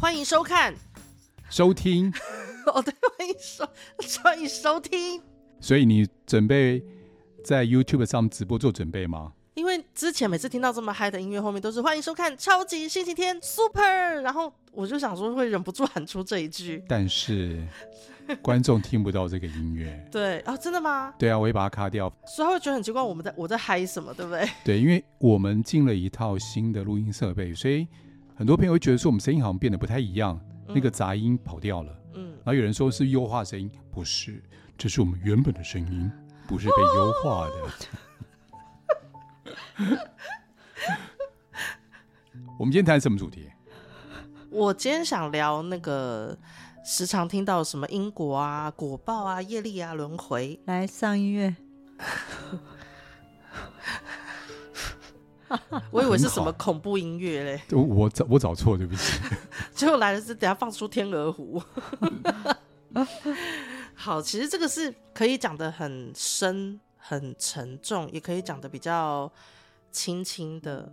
欢迎收看、收听。哦，对，欢迎收，欢迎收听。所以你准备在 YouTube 上直播做准备吗？因为之前每次听到这么嗨的音乐，后面都是欢迎收看超级星期天 Super，然后我就想说会忍不住喊出这一句，但是观众听不到这个音乐。对啊、哦，真的吗？对啊，我会把它卡掉，所以他会觉得很奇怪，我们在我在嗨什么，对不对？对，因为我们进了一套新的录音设备，所以很多朋友会觉得说我们声音好像变得不太一样，嗯、那个杂音跑掉了。嗯，然后有人说是优化声音，不是，这是我们原本的声音，不是被优化的。哦 我们今天谈什么主题？我今天想聊那个时常听到什么因果啊、果报啊、业力啊、轮回。来上音乐。我以为是什么恐怖音乐嘞。我我找我找错，对不起。结果来的是等下放出天鹅湖。好，其实这个是可以讲的很深、很沉重，也可以讲的比较。轻轻的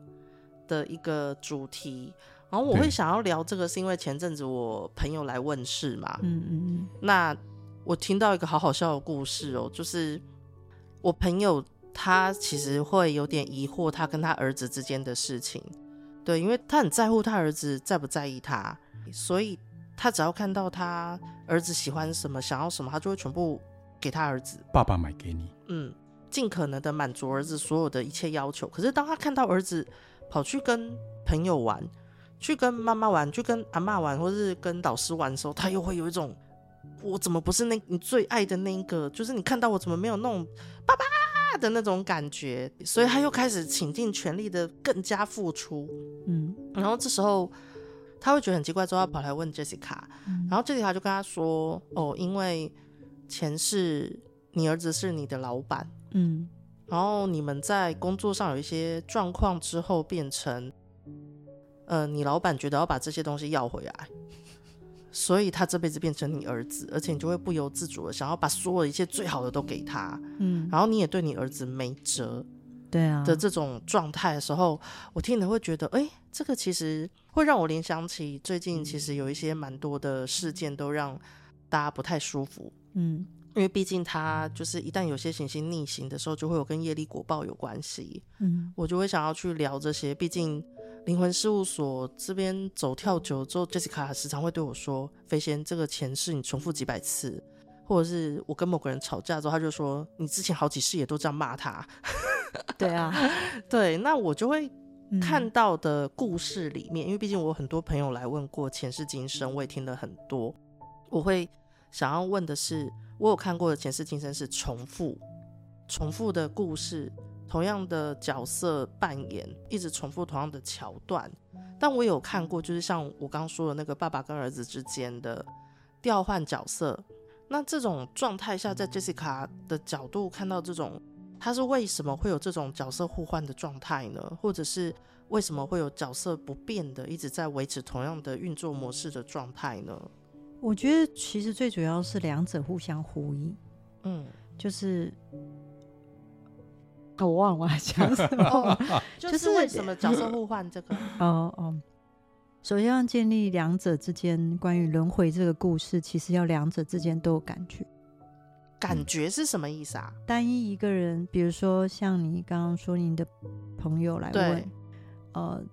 的一个主题，然后我会想要聊这个，是因为前阵子我朋友来问事嘛，嗯嗯嗯，那我听到一个好好笑的故事哦，就是我朋友他其实会有点疑惑他跟他儿子之间的事情，对，因为他很在乎他儿子在不在意他，所以他只要看到他儿子喜欢什么、想要什么，他就会全部给他儿子，爸爸买给你，嗯。尽可能的满足儿子所有的一切要求，可是当他看到儿子跑去跟朋友玩，去跟妈妈玩，去跟阿妈玩，或是跟导师玩的时候，他又会有一种我怎么不是那你最爱的那一个？就是你看到我怎么没有那种爸爸的那种感觉？所以他又开始倾尽全力的更加付出。嗯，然后这时候他会觉得很奇怪，之后他跑来问 Jessica，然后 Jessica 就跟他说：“哦，因为前世你儿子是你的老板。”嗯，然后你们在工作上有一些状况之后，变成，呃，你老板觉得要把这些东西要回来，所以他这辈子变成你儿子，而且你就会不由自主的想要把所有一切最好的都给他，嗯，然后你也对你儿子没辙，对啊的这种状态的时候，我听了会觉得，哎，这个其实会让我联想起最近其实有一些蛮多的事件都让大家不太舒服，嗯。因为毕竟他就是一旦有些行星逆行的时候，就会有跟业力果报有关系。嗯，我就会想要去聊这些。毕竟灵魂事务所这边走跳久之后，Jessica 时常会对我说：“飞仙，这个前世你重复几百次，或者是我跟某个人吵架之后，他就说你之前好几世也都这样骂他。”对啊，对，那我就会看到的故事里面，嗯、因为毕竟我很多朋友来问过前世今生，我也听了很多，我会想要问的是。我有看过的前世今生是重复、重复的故事，同样的角色扮演，一直重复同样的桥段。但我有看过，就是像我刚刚说的那个爸爸跟儿子之间的调换角色。那这种状态下，在 Jessica 的角度看到这种，他是为什么会有这种角色互换的状态呢？或者是为什么会有角色不变的，一直在维持同样的运作模式的状态呢？我觉得其实最主要是两者互相呼应，嗯，就是，我忘了讲什么，就是为什么角色互换这个？哦哦，首先要建立两者之间关于轮回这个故事，其实要两者之间都有感觉。感觉是什么意思啊？单一一个人，比如说像你刚刚说你的朋友来问，对呃，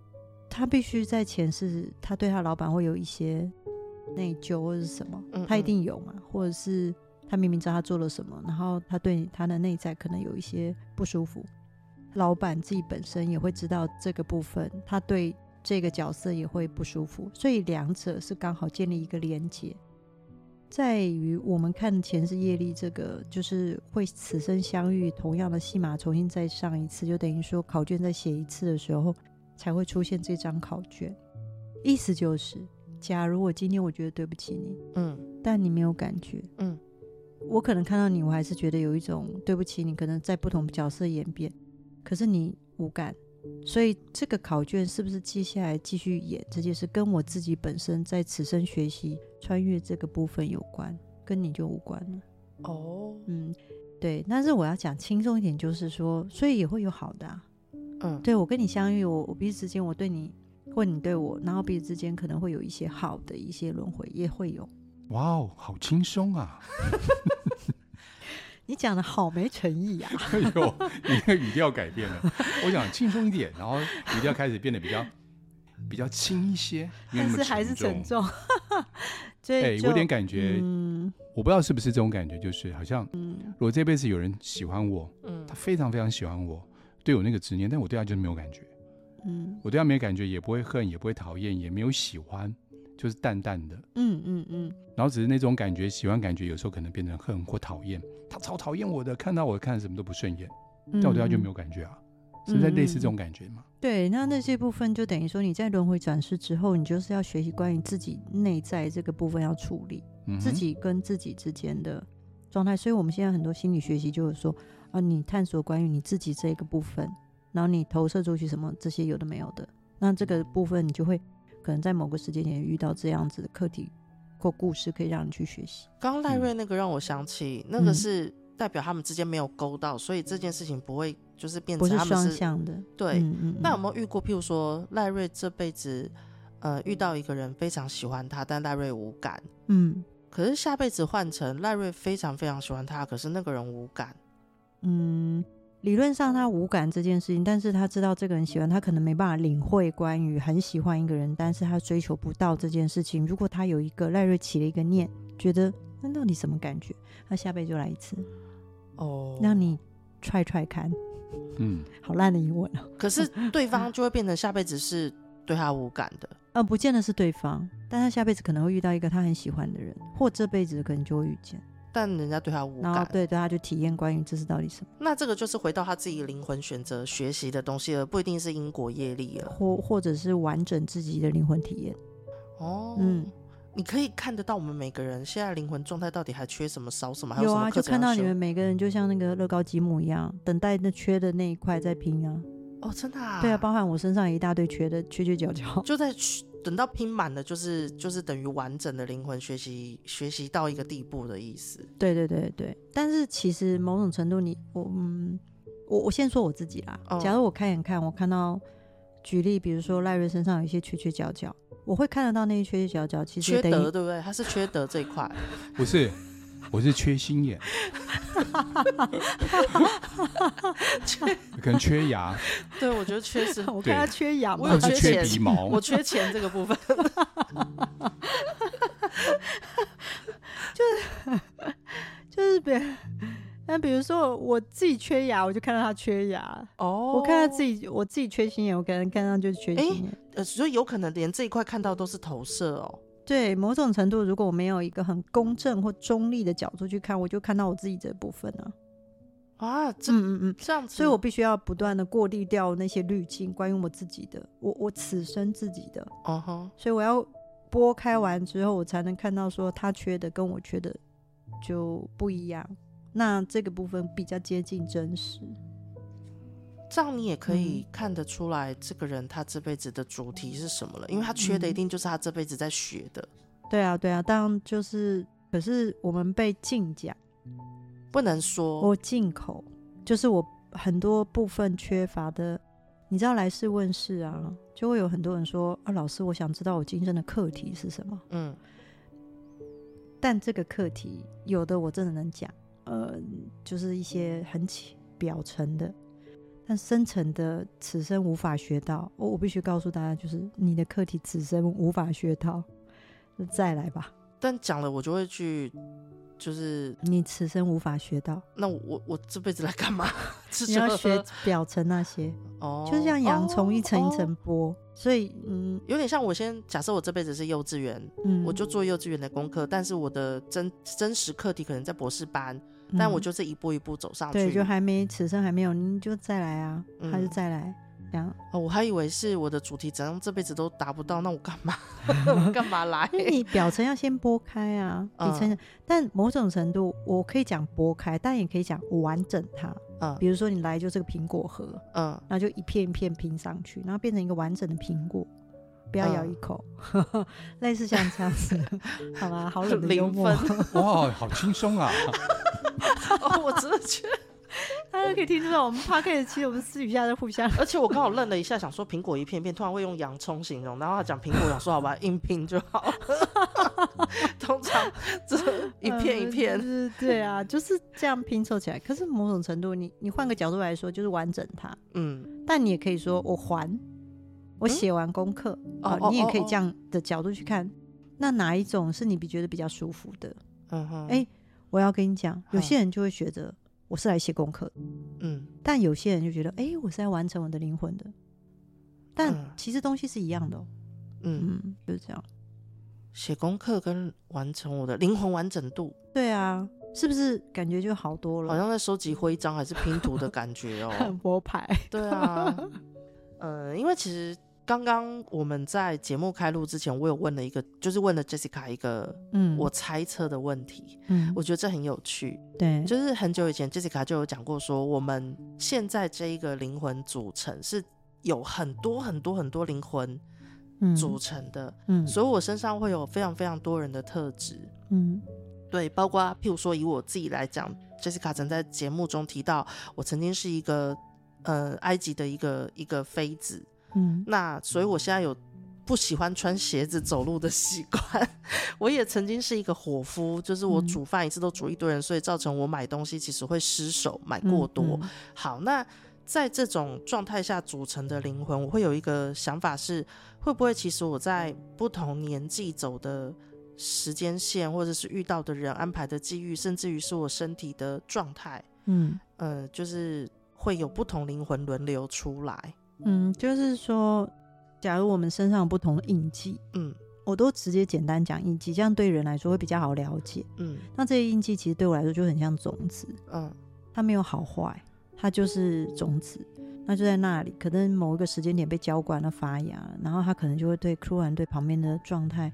他必须在前世，他对他老板会有一些。内疚或者是什么，他一定有嘛？或者是他明明知道他做了什么，然后他对他的内在可能有一些不舒服。老板自己本身也会知道这个部分，他对这个角色也会不舒服，所以两者是刚好建立一个连接。在于我们看前世业力这个，就是会此生相遇，同样的戏码重新再上一次，就等于说考卷再写一次的时候，才会出现这张考卷。意思就是。假如我今天我觉得对不起你，嗯，但你没有感觉，嗯，我可能看到你，我还是觉得有一种对不起你，可能在不同角色演变，可是你无感，所以这个考卷是不是接下来继续演这件事，跟我自己本身在此生学习穿越这个部分有关，跟你就无关了。哦，嗯，对，但是我要讲轻松一点，就是说，所以也会有好的啊，嗯，对我跟你相遇，我我彼此之间我对你。或你对我，然后彼此之间可能会有一些好的一些轮回，也会有。哇哦，好轻松啊！你讲的好没诚意啊！哎呦，你那个语调改变了。我想轻松一点，然后语调开始变得比较比较轻一些，但是还是沉重。哎，我有点感觉，嗯，我不知道是不是这种感觉，就是好像，嗯，如果这辈子有人喜欢我，嗯，他非常非常喜欢我，对我那个执念，但我对他就是没有感觉，嗯，我对他没有感觉，也不会恨，也不会讨厌，也没有喜欢。就是淡淡的，嗯嗯嗯，然后只是那种感觉，喜欢感觉，有时候可能变成恨或讨厌。他超讨厌我的，看到我看什么都不顺眼，但我对他就没有感觉啊，是在类似这种感觉吗？对，那那些部分就等于说你在轮回转世之后，你就是要学习关于自己内在这个部分要处理自己跟自己之间的状态。所以我们现在很多心理学习就是说啊，你探索关于你自己这个部分，然后你投射出去什么这些有的没有的，那这个部分你就会。可能在某个时间点遇到这样子的课题或故事，可以让你去学习。刚刚赖瑞那个让我想起，嗯、那个是代表他们之间没有勾到，所以这件事情不会就是变成他们是双向的。对，嗯嗯、那有没有遇过？譬如说赖瑞这辈子呃遇到一个人非常喜欢他，但赖瑞无感。嗯，可是下辈子换成赖瑞非常非常喜欢他，可是那个人无感。嗯。理论上他无感这件事情，但是他知道这个人喜欢他，可能没办法领会关于很喜欢一个人，但是他追求不到这件事情。如果他有一个赖瑞起了一个念，觉得那到底什么感觉？他下辈子就来一次哦，让你踹踹看。嗯，好烂的英文哦。可是对方就会变成下辈子是对他无感的，呃，不见得是对方，但他下辈子可能会遇到一个他很喜欢的人，或这辈子可能就会遇见。但人家对他无感，然后对对他就体验关于这是到底什么？那这个就是回到他自己灵魂选择学习的东西了，不一定是因果业力了，或或者是完整自己的灵魂体验。哦，嗯，你可以看得到我们每个人现在灵魂状态到底还缺什么、少什么，还有什么？有啊，就看到你们每个人就像那个乐高积木一样，等待那缺的那一块在拼啊。哦，真的啊？对啊，包含我身上一大堆缺的，缺缺角角，就在等到拼满了，就是就是等于完整的灵魂学习学习到一个地步的意思。对对对对，但是其实某种程度你，你我嗯，我我先说我自己啦。哦、假如我开眼看，我看到举例，比如说赖瑞身上有一些缺缺角角，我会看得到那些缺缺角角，其实缺德对不对？他是缺德这一块，不是。我是缺心眼，可能缺牙。对，我觉得缺失。我看他缺牙，我有缺钱，缺鼻毛，我缺钱这个部分。就是就是别，那比如说我自己缺牙，我就看到他缺牙。哦，我看他自己，我自己缺心眼，我可能看到就是缺心眼。呃，所以有可能连这一块看到都是投射哦。对，某种程度，如果我没有一个很公正或中立的角度去看，我就看到我自己这部分了。啊，这嗯嗯嗯，这样子，所以我必须要不断的过滤掉那些滤镜，关于我自己的，我我此生自己的。哦哈，所以我要拨开完之后，我才能看到说他缺的跟我缺的就不一样。那这个部分比较接近真实。这样你也可以看得出来，这个人他这辈子的主题是什么了，因为他缺的一定就是他这辈子在学的。对啊，对啊，当然就是，可是我们被禁讲，不能说。我进口，就是我很多部分缺乏的。你知道来世问世啊，就会有很多人说啊，老师，我想知道我今生的课题是什么。嗯，但这个课题有的我真的能讲，呃，就是一些很浅表层的。但深层的此生无法学到，我我必须告诉大家，就是你的课题此生无法学到，那再来吧。但讲了，我就会去，就是你此生无法学到，那我我，我这辈子来干嘛？你要学表层那些哦，就像洋葱一层一层剥，哦、所以嗯，有点像我先假设我这辈子是幼稚园，嗯，我就做幼稚园的功课，但是我的真真实课题可能在博士班。但我就是一步一步走上去，对，就还没此生还没有，你就再来啊，嗯、还是再来这样。哦，我还以为是我的主题怎样这辈子都达不到，那我干嘛？我干嘛来？你表层要先剥开啊，底层、嗯。但某种程度，我可以讲剥开，但也可以讲完整它。嗯，比如说你来就这个苹果核，嗯，然后就一片一片拼上去，然后变成一个完整的苹果。不要咬一口，嗯、类似像这样子，好吗？好冷的幽默，哇，好轻松啊！哦，我真的觉得他大家可以听出来，我们 podcast 其实我们私底下在互相。而且我刚好愣了一下，想说苹果一片片，突然会用洋葱形容，然后他讲苹果，想说好吧，硬拼就好。通常这一片一片，嗯，对啊，就是这样拼凑起来。可是某种程度，你你换个角度来说，就是完整它。嗯，但你也可以说我还，我写完功课，嗯，哦，你也可以这样的角度去看。那哪一种是你比觉得比较舒服的？嗯哼，哎，我要跟你讲，有些人就会觉得我是来写功课，嗯，但有些人就觉得，哎，我是来完成我的灵魂的。但其实东西是一样的，嗯，嗯，就是这样。写功课跟完成我的灵魂完整度，对啊，是不是感觉就好多了？好像在收集徽章还是拼图的感觉哦，很佛牌。对啊，呃，因为其实刚刚我们在节目开录之前，我有问了一个，就是问了 Jessica 一个，嗯，我猜测的问题，嗯，我觉得这很有趣，对，就是很久以前 Jessica 就有讲过，说我们现在这一个灵魂组成是有很多很多很多灵魂。组成的，嗯，所以我身上会有非常非常多人的特质，嗯，对，包括譬如说以我自己来讲，Jessica 曾在节目中提到，我曾经是一个呃埃及的一个一个妃子，嗯，那所以我现在有不喜欢穿鞋子走路的习惯，我也曾经是一个伙夫，就是我煮饭一次都煮一堆人，所以造成我买东西其实会失手，买过多。好，那。在这种状态下组成的灵魂，我会有一个想法是：会不会其实我在不同年纪走的时间线，或者是遇到的人安排的机遇，甚至于是我身体的状态，嗯，呃，就是会有不同灵魂轮流出来。嗯，就是说，假如我们身上有不同的印记，嗯，我都直接简单讲印记，这样对人来说会比较好了解。嗯，那这些印记其实对我来说就很像种子，嗯，它没有好坏。它就是种子，那就在那里，可能某一个时间点被浇灌了发芽，然后它可能就会对突然对旁边的状态，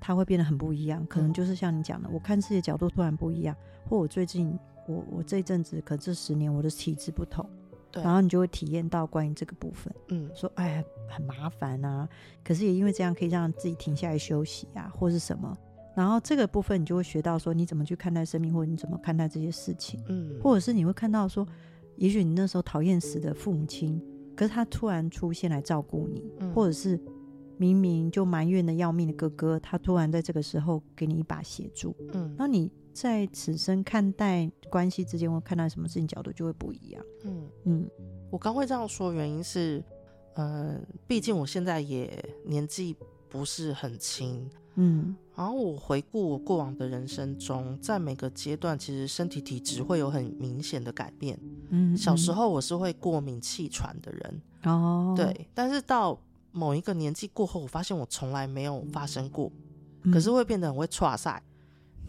它会变得很不一样。可能就是像你讲的，我看世界角度突然不一样，或我最近我我这一阵子，可这十年我的体质不同，对，然后你就会体验到关于这个部分，嗯，说哎呀很麻烦啊，可是也因为这样可以让自己停下来休息啊，或是什么。然后这个部分你就会学到说你怎么去看待生命，或者你怎么看待这些事情，嗯，或者是你会看到说。也许你那时候讨厌死的父母亲，可是他突然出现来照顾你，嗯、或者是明明就埋怨的要命的哥哥，他突然在这个时候给你一把协助，嗯，那你在此生看待关系之间，或看待什么事情角度就会不一样，嗯嗯。我刚会这样说，原因是，呃，毕竟我现在也年纪不是很轻。嗯，然后我回顾我过往的人生中，在每个阶段，其实身体体质会有很明显的改变。嗯，小时候我是会过敏气喘的人，哦，对，但是到某一个年纪过后，我发现我从来没有发生过，可是会变得很会剉赛，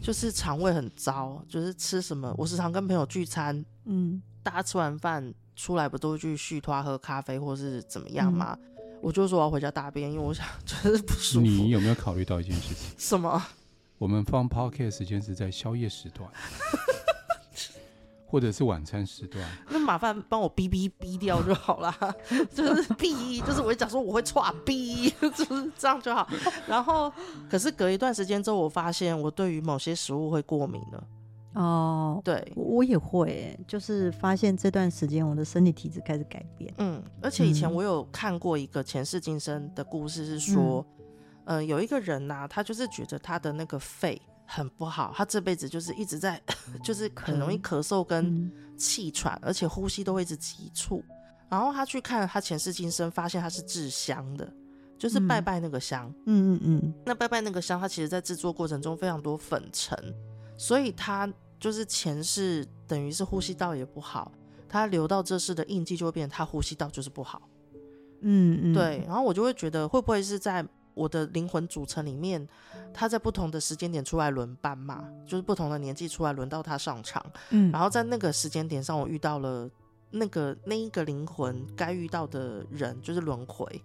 就是肠胃很糟，就是吃什么，我时常跟朋友聚餐，嗯，大家吃完饭出来不都去续拖喝咖啡或是怎么样吗？嗯我就说我要回家大便，因为我想 就是不舒服。你有没有考虑到一件事情？什么？我们放 podcast 时间是在宵夜时段，或者是晚餐时段。那麻烦帮我哔哔哔掉就好了，就是哔，就是我讲说我会剉哔，就是这样就好。然后，可是隔一段时间之后，我发现我对于某些食物会过敏了。哦，对，我也会，就是发现这段时间我的身体体质开始改变。嗯，而且以前我有看过一个前世今生的故事，是说，嗯、呃，有一个人呐、啊，他就是觉得他的那个肺很不好，他这辈子就是一直在，就是很容易咳嗽跟气喘，而且呼吸都会一直急促。然后他去看他前世今生，发现他是制香的，就是拜拜那个香。嗯嗯嗯。那拜拜那个香，它其实在制作过程中非常多粉尘，所以他。就是前世等于是呼吸道也不好，他留到这世的印记就会变成他呼吸道就是不好，嗯嗯，对。然后我就会觉得会不会是在我的灵魂组成里面，他在不同的时间点出来轮班嘛，就是不同的年纪出来轮到他上场，嗯，然后在那个时间点上，我遇到了那个那一个灵魂该遇到的人，就是轮回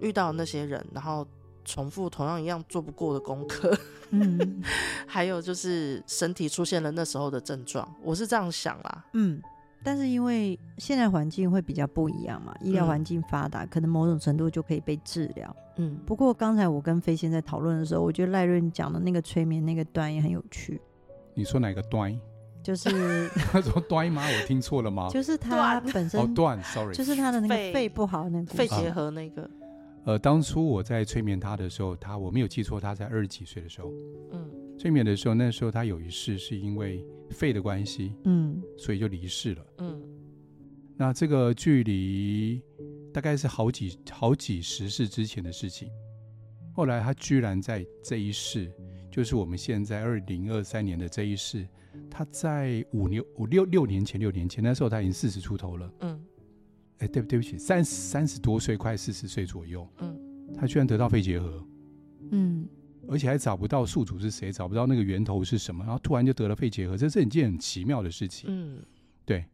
遇到那些人，然后。重复同样一样做不过的功课，嗯，还有就是身体出现了那时候的症状，我是这样想啦，嗯，但是因为现在环境会比较不一样嘛，医疗环境发达，嗯，可能某种程度就可以被治疗，嗯。不过刚才我跟飞仙在讨论的时候，我觉得赖润讲的那个催眠那个段也很有趣。你说哪个段？就是 他说端吗？我听错了吗？就是他本身哦断，sorry，就是他的那个肺不好，那个肺结核那个。呃，当初我在催眠他的时候，他我没有记错，他在二十几岁的时候，嗯，催眠的时候，那时候他有一世是因为肺的关系，嗯，所以就离世了，嗯。那这个距离大概是好几好几十世之前的事情。后来他居然在这一世，就是我们现在二零二三年的这一世，他在五年五六六年前六年前那时候他已经四十出头了，嗯。哎，对不对不起，三三十多岁，快四十岁左右。嗯，他居然得到肺结核，嗯，而且还找不到宿主是谁，找不到那个源头是什么，然后突然就得了肺结核，这是一件很奇妙的事情。嗯，对。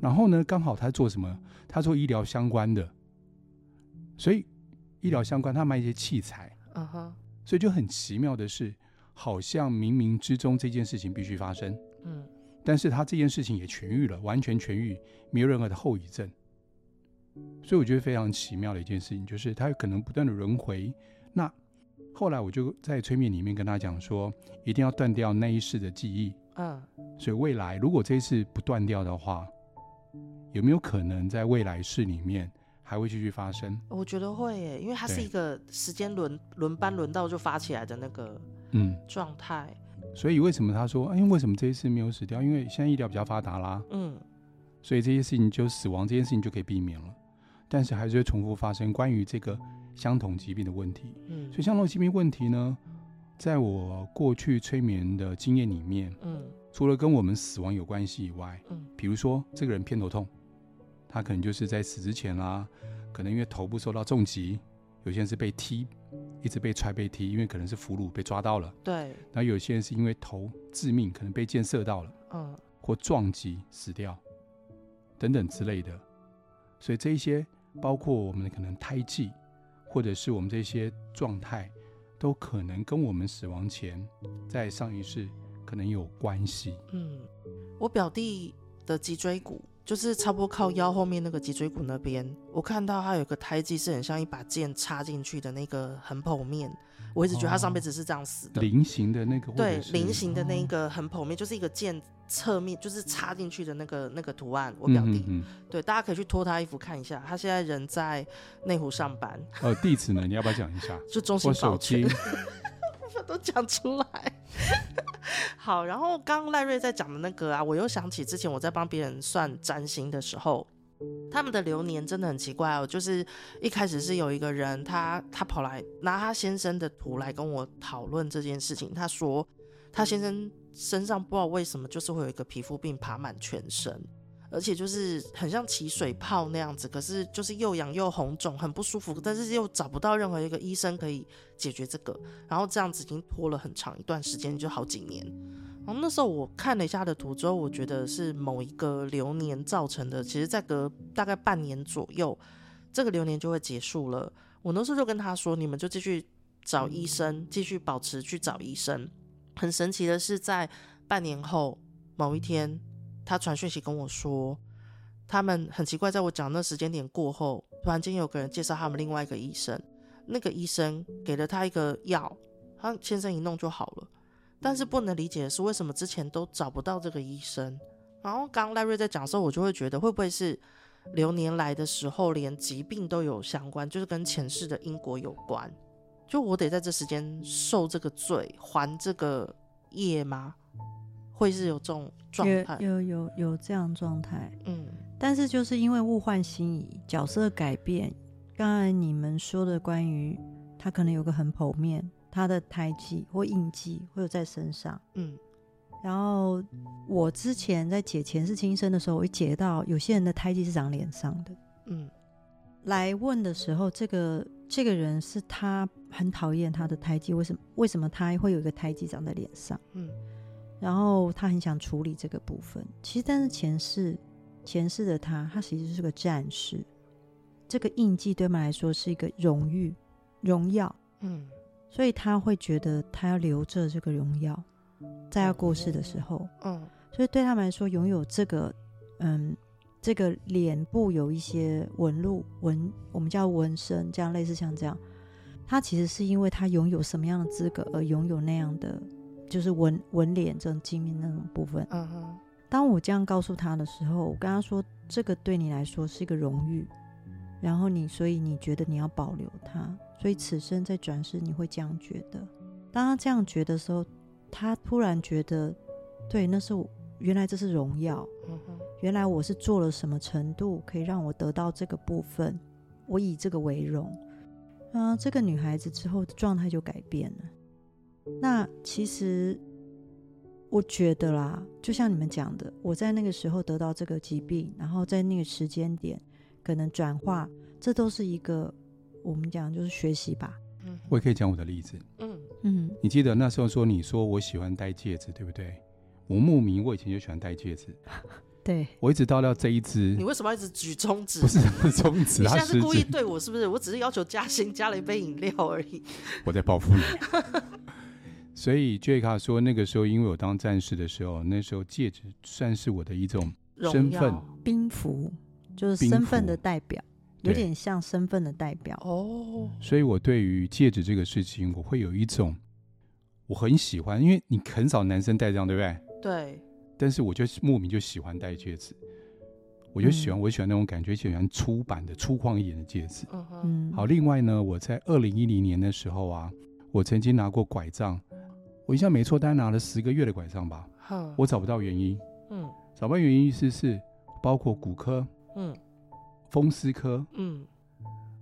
然后呢，刚好他做什么？他做医疗相关的，所以医疗相关，他卖一些器材。所以就很奇妙的是，好像冥冥之中这件事情必须发生。嗯。但是他这件事情也痊愈了，完全痊愈，没有任何的后遗症。所以我觉得非常奇妙的一件事情，就是他可能不断的轮回。那后来我就在催眠里面跟他讲说，一定要断掉那一世的记忆。嗯。所以未来如果这一次不断掉的话，有没有可能在未来世里面还会继续发生？我觉得会耶，因为它是一个时间轮轮班轮到就发起来的那个嗯状态。所以为什么他说，哎，为什么这一次没有死掉？因为现在医疗比较发达啦。嗯。所以这些事情就死亡这件事情就可以避免了。但是还是会重复发生关于这个相同疾病的问题。嗯，所以相同疾病问题呢，在我过去催眠的经验里面，嗯，除了跟我们死亡有关系以外，嗯，比如说这个人偏头痛，他可能就是在死之前啦、啊，可能因为头部受到重击，有些人是被踢，一直被踹被踢，因为可能是俘虏被抓到了，对。然后有些人是因为头致命，可能被箭射到了，嗯，或撞击死掉，等等之类的。所以这一些。包括我们的可能胎记，或者是我们这些状态，都可能跟我们死亡前在上一世可能有关系。嗯，我表弟的脊椎骨就是差不多靠腰后面那个脊椎骨那边，我看到他有个胎记是很像一把剑插进去的那个横剖面。我一直觉得他上辈子是这样死的。菱形的那个，对，菱形的那个横剖面就是一个剑。侧面就是插进去的那个那个图案，我表弟，嗯对，大家可以去脱他衣服看一下。他现在人在内湖上班。呃，地址呢？你要不要讲一下？就中心保全，我都讲出来。好，然后刚刚赖瑞在讲的那个啊，我又想起之前我在帮别人算占星的时候，他们的流年真的很奇怪哦。就是一开始是有一个人，他他跑来拿他先生的图来跟我讨论这件事情，他说他先生。身上不知道为什么就是会有一个皮肤病爬满全身，而且就是很像起水泡那样子，可是就是又痒又红肿，很不舒服，但是又找不到任何一个医生可以解决这个，然后这样子已经拖了很长一段时间，就好几年。然后那时候我看了一下他的图之后，我觉得是某一个流年造成的，其实再隔大概半年左右，这个流年就会结束了。我那时候就跟他说，你们就继续找医生，继续保持去找医生。很神奇的是，在半年后某一天，他传讯息跟我说，他们很奇怪，在我讲那时间点过后，突然间有个人介绍他们另外一个医生，那个医生给了他一个药，他先生一弄就好了。但是不能理解的是，为什么之前都找不到这个医生？然后刚刚赖瑞在讲的时候，我就会觉得，会不会是流年来的时候，连疾病都有相关，就是跟前世的因果有关？就我得在这时间受这个罪，还这个业吗？会是有这种状态？有有有有这样状态。嗯，但是就是因为物换星移，角色改变。刚才你们说的关于他可能有个很剖面，他的胎记或印记会有在身上。嗯，然后我之前在解前世今生的时候，我会解到有些人的胎记是长脸上的。嗯，来问的时候，这个。这个人是他很讨厌他的胎记，为什么？为什么他会有一个胎记长在脸上？嗯，然后他很想处理这个部分。其实，但是前世前世的他，他其实是个战士。这个印记对他们来说是一个荣誉、荣耀。嗯，所以他会觉得他要留着这个荣耀，在他过世的时候。嗯，所以对他们来说，拥有这个，嗯。这个脸部有一些纹路纹，我们叫纹身，这样类似像这样，他其实是因为他拥有什么样的资格而拥有那样的，就是文文脸这种精明那种部分。嗯哼，当我这样告诉他的时候，我跟他说，这个对你来说是一个荣誉，然后你所以你觉得你要保留它，所以此生在转世你会这样觉得。当他这样觉得的时候，他突然觉得，对，那是我原来这是荣耀，原来我是做了什么程度可以让我得到这个部分，我以这个为荣。啊，这个女孩子之后的状态就改变了。那其实我觉得啦，就像你们讲的，我在那个时候得到这个疾病，然后在那个时间点可能转化，这都是一个我们讲就是学习吧。嗯，我也可以讲我的例子。嗯嗯，你记得那时候说你说我喜欢戴戒指，对不对？我慕名，我以前就喜欢戴戒指。对，我一直到了这一支，你为什么要一直举中指？不是 中指，你现在是故意对我是不是？我只是要求加薪，加了一杯饮料而已。我在报复你。所以杰卡说，那个时候因为我当战士的时候，那时候戒指算是我的一种身份，兵符就是身份的代表，有点像身份的代表哦。所以我对于戒指这个事情，我会有一种我很喜欢，因为你很少男生戴这样，对不对？对。但是我就莫名就喜欢戴戒指，我就喜欢，我喜欢那种感觉，喜欢粗版的、粗犷一点的戒指。嗯，好。另外呢，我在二零一零年的时候啊，我曾经拿过拐杖，我印象没错，大概拿了十个月的拐杖吧。我找不到原因。嗯，找不到原因意思是包括骨科，嗯，风湿科，嗯，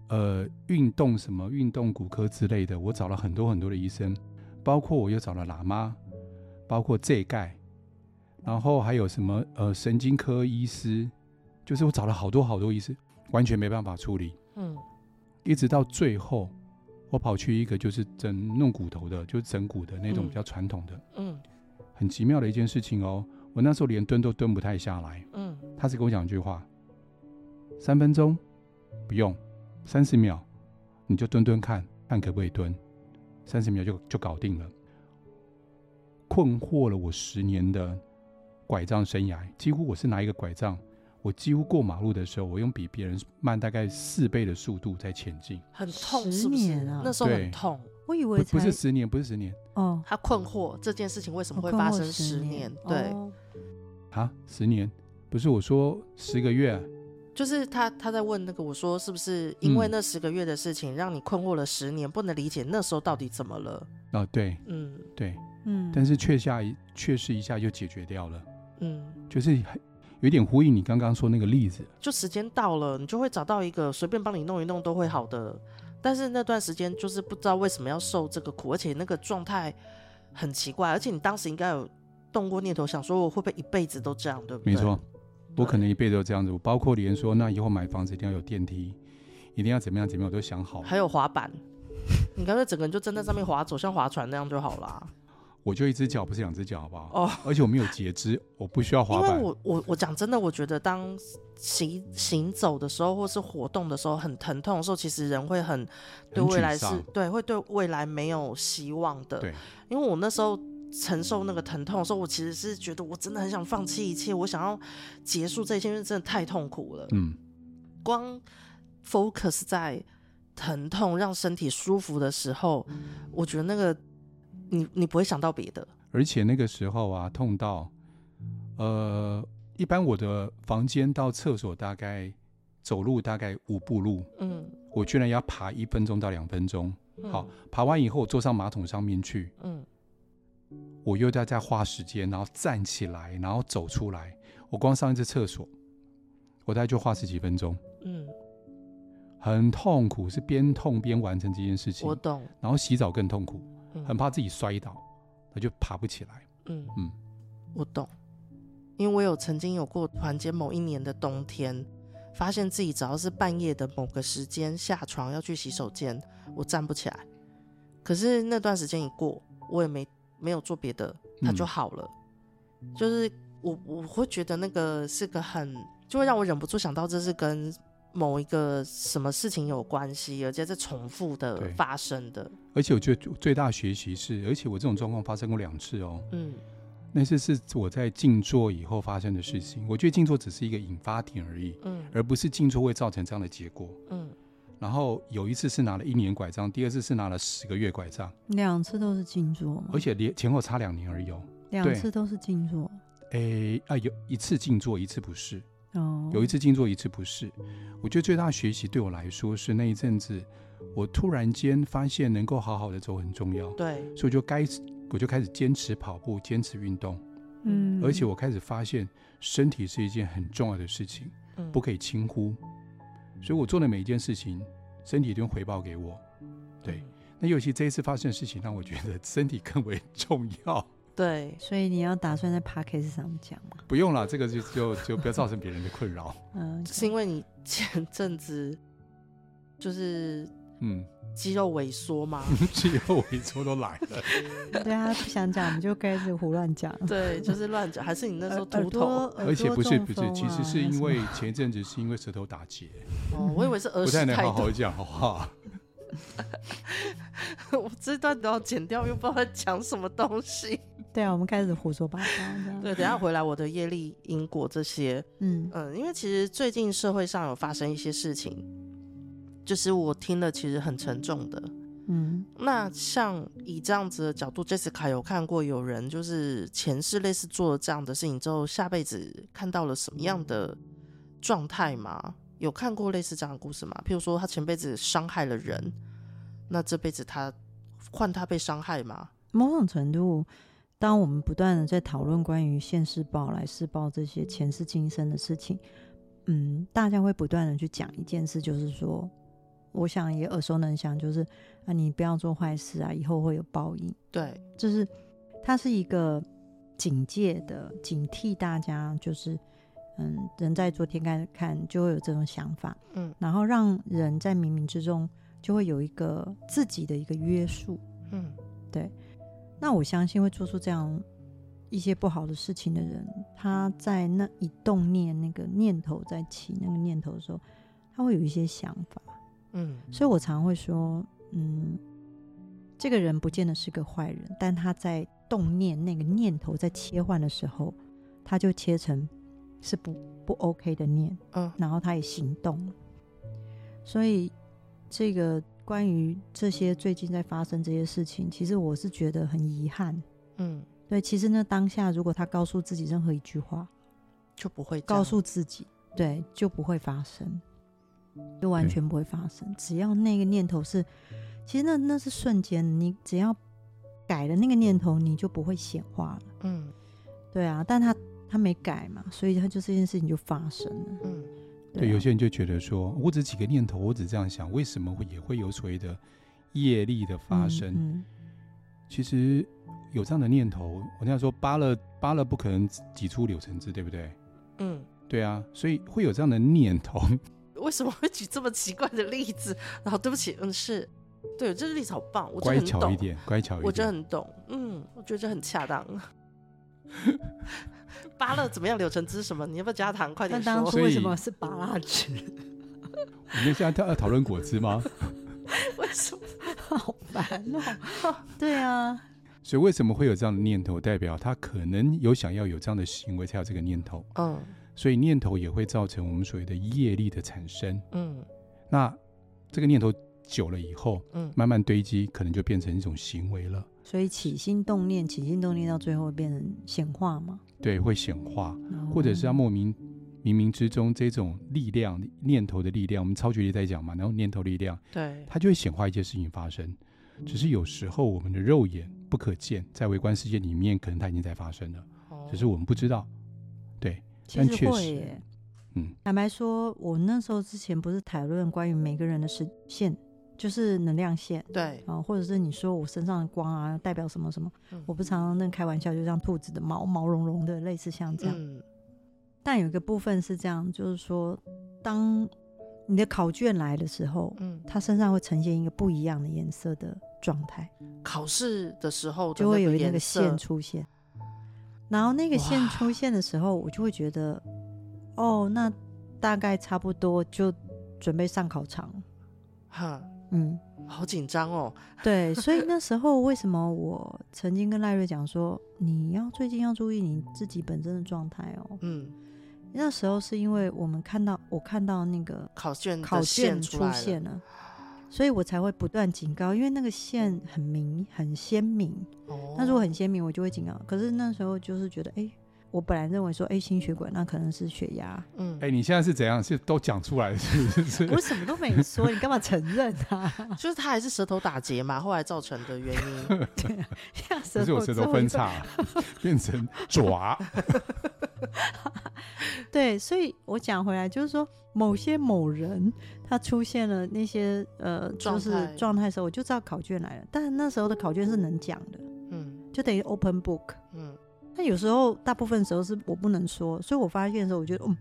呃，运动什么运动骨科之类的，我找了很多很多的医生，包括我又找了喇嘛，包括这盖。然后还有什么呃神经科医师，就是我找了好多好多医师，完全没办法处理。嗯，一直到最后，我跑去一个就是整弄骨头的，就是整骨的那种比较传统的。嗯，很奇妙的一件事情哦，我那时候连蹲都蹲不太下来。嗯，他是跟我讲一句话：三分钟不用，三十秒你就蹲蹲看看可不可以蹲，三十秒就就搞定了。困惑了我十年的。拐杖生涯，几乎我是拿一个拐杖，我几乎过马路的时候，我用比别人慢大概四倍的速度在前进。很痛，十年啊，那时候很痛。我以为不是十年，不是十年。哦，他困惑这件事情为什么会发生十年？对，啊，十年？不是我说十个月，就是他他在问那个我说是不是因为那十个月的事情让你困惑了十年，不能理解那时候到底怎么了？哦，对，嗯，对，嗯，但是却下一却是一下就解决掉了。嗯，就是有点呼应你刚刚说那个例子，就时间到了，你就会找到一个随便帮你弄一弄都会好的。但是那段时间就是不知道为什么要受这个苦，而且那个状态很奇怪，而且你当时应该有动过念头，想说我会不会一辈子都这样，对不对？没错，我可能一辈子都这样子。我包括连说那以后买房子一定要有电梯，一定要怎么样怎么样，我都想好。还有滑板，你干脆整个人就站在上面滑走，像划船那样就好了。我就一只脚，不是两只脚，好不好？哦，而且我没有截肢，我不需要滑板。因为我我我讲真的，我觉得当行行走的时候，或是活动的时候很疼痛的时候，其实人会很对未来是对会对未来没有希望的。对，因为我那时候承受那个疼痛的时候，我其实是觉得我真的很想放弃一切，我想要结束这些，因为真的太痛苦了。嗯，光 focus 在疼痛让身体舒服的时候，我觉得那个。你你不会想到别的，而且那个时候啊，痛到，呃，一般我的房间到厕所大概走路大概五步路，嗯，我居然要爬一分钟到两分钟，嗯，好，爬完以后我坐上马桶上面去，嗯，我又在再花时间，然后站起来，然后走出来，我光上一次厕所，我大概就花十几分钟，嗯，很痛苦，是边痛边完成这件事情，我懂，然后洗澡更痛苦。很怕自己摔倒，他就爬不起来。嗯嗯，我懂，因为我有曾经有过团结某一年的冬天，发现自己只要是半夜的某个时间下床要去洗手间，我站不起来。可是那段时间一过，我也没没有做别的，它就好了。嗯、就是我我会觉得那个是个很，就会让我忍不住想到这是跟。某一个什么事情有关系，而且是重复的发生的。而且我觉得最大学习是，而且我这种状况发生过两次哦。嗯，那次是我在静坐以后发生的事情。我觉得静坐只是一个引发点而已，嗯，而不是静坐会造成这样的结果。嗯，然后有一次是拿了一年拐杖，第二次是拿了十个月拐杖，两次都是静坐，而且连前后差两年而已哦。两次都是静坐。诶啊，有一次静坐，一次不是。哦，有一次静坐，一次不是。我觉得最大的学习对我来说是那一阵子，我突然间发现能够好好的走很重要。对，所以我就该我就开始坚持跑步，坚持运动。嗯，而且我开始发现身体是一件很重要的事情，嗯，不可以轻忽。所以我做的每一件事情，身体都会回报给我。对，那尤其这一次发生的事情，让我觉得身体更为重要。对，所以你要打算在 Podcast 上讲吗？不用了，这个就就就不要造成别人的困扰。嗯，是因为你前阵子就是嗯肌肉萎缩吗？肌肉萎缩都来了。对啊，不想讲，你就开始胡乱讲。对，就是乱讲。还是你那时候秃头？而且不是不是，其实是因为前一阵子是因为舌头打结。哦，我以为是耳屎太多。不太能好好讲话。我这段都要剪掉，又不知道在讲什么东西。对啊，我们开始胡说八道。对，等下回来我的业力因果这些，嗯嗯，因为其实最近社会上有发生一些事情，就是我听了其实很沉重的。嗯，那像以这样子的角度，Jessica 有看过有人就是前世类似做了这样的事情之后，下辈子看到了什么样的状态吗？有看过类似这样的故事吗？譬如说他前辈子伤害了人，那这辈子他换他被伤害吗？某种程度。当我们不断的在讨论关于现世报、来世报这些前世今生的事情，嗯，大家会不断的去讲一件事，就是说，我想也耳熟能详，就是啊，你不要做坏事啊，以后会有报应。对，就是它是一个警戒的警惕大家，就是嗯，人在做天看看，就会有这种想法，嗯，然后让人在冥冥之中就会有一个自己的一个约束，嗯，对。那我相信会做出这样一些不好的事情的人，他在那一动念那个念头在起那个念头的时候，他会有一些想法，嗯，所以我常会说，嗯，这个人不见得是个坏人，但他在动念那个念头在切换的时候，他就切成是不不 OK 的念，嗯，然后他也行动了，所以这个。关于这些最近在发生这些事情，其实我是觉得很遗憾。嗯，对，其实呢，当下如果他告诉自己任何一句话，就不会告诉自己，对，就不会发生，就完全不会发生。只要那个念头是，其实那那是瞬间，你只要改了那个念头，你就不会显化了。嗯，对啊，但他他没改嘛，所以他就这件事情就发生了。嗯。对，有些人就觉得说，我只几个念头，我只这样想，为什么会也会有所谓的业力的发生？嗯嗯、其实有这样的念头，我那样说扒了扒了，不可能挤出柳橙汁，对不对？嗯，对啊，所以会有这样的念头。为什么会举这么奇怪的例子？然后对不起，嗯，是对，这个例子好棒，我乖巧一点，乖巧一点，我觉得很懂，嗯，我觉得这很恰当。芭乐怎么样？柳橙汁什么？你要不要加糖？快点说。当初为什么是芭乐汁？我们现在要讨论果汁吗？为什么？好烦哦！对啊。所以为什么会有这样的念头？代表他可能有想要有这样的行为，才有这个念头。嗯。所以念头也会造成我们所谓的业力的产生。嗯。那这个念头久了以后，嗯，慢慢堆积，可能就变成一种行为了。所以起心动念，起心动念到最后变成显化吗？对，会显化，或者是要莫名冥冥之中这种力量、念头的力量，我们超觉力在讲嘛，然后念头力量，对，它就会显化一些事情发生。只是有时候我们的肉眼不可见，在微观世界里面，可能它已经在发生了，只是我们不知道。对，但确实嗯，坦白说，我那时候之前不是讨论关于每个人的实现。就是能量线，对啊，或者是你说我身上的光啊，代表什么什么？嗯、我不常常那开玩笑，就像兔子的毛毛茸茸的，类似像这样。嗯、但有一个部分是这样，就是说，当你的考卷来的时候，嗯，它身上会呈现一个不一样的颜色的状态。考试的时候就会有那个线出现，然后那个线出现的时候，我就会觉得，哦，那大概差不多就准备上考场，哈。嗯，好紧张哦。对，所以那时候为什么我曾经跟赖瑞讲说，你要最近要注意你自己本身的状态哦。嗯，那时候是因为我们看到我看到那个考卷考卷出现了，所以我才会不断警告，因为那个线很明很鲜明。哦，那如果很鲜明，我就会警告。可是那时候就是觉得，哎、欸，我本来认为说，哎，心血管那可能是血压。嗯，哎，你现在是怎样？是都讲出来是不是？我什么都没说，你干嘛承认啊？就是他还是舌头打结嘛，后来造成的原因。对啊，不是我舌头分叉，变成爪。对，所以我讲回来就是说，某些某人他出现了那些呃，就是状态的时候，我就知道考卷来了。但是那时候的考卷是能讲的，嗯，就等于 open book，嗯。那有时候大部分时候是我不能说，所以我发现的时候，我觉得嗯，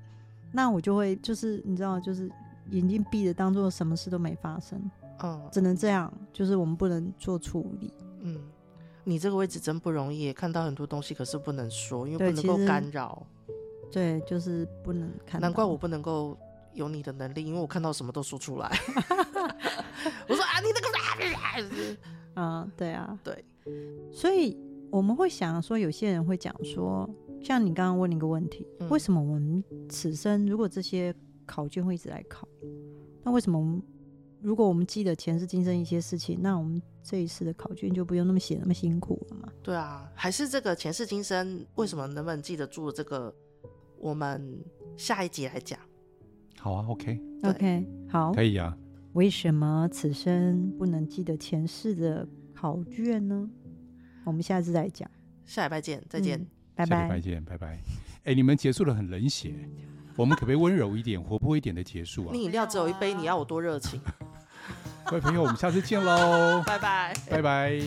那我就会就是你知道，就是眼睛闭着，当做什么事都没发生，嗯，只能这样，就是我们不能做处理。嗯，你这个位置真不容易，看到很多东西，可是不能说，因为不能够干扰。对，就是不能看。难怪我不能够有你的能力，因为我看到什么都说出来。我说啊，你那个，啊，对啊，对，所以。我们会想说，有些人会讲说，像你刚刚问了一个问题，为什么我们此生如果这些考卷会一直来考，那为什么我们如果我们记得前世今生一些事情，那我们这一次的考卷就不用那么写那么辛苦了嘛？对啊，还是这个前世今生为什么能不能记得住这个？我们下一集来讲。好啊，OK，OK，好，可以啊。为什么此生不能记得前世的考卷呢？我们下次再讲，下礼拜见，再见，嗯、拜拜，下礼拜见，拜拜。哎、欸，你们结束的很冷血，我们可不可以温柔一点、活泼一点的结束啊？你饮料只有一杯，你要我多热情？各位朋友，我们下次见喽，拜拜，拜拜。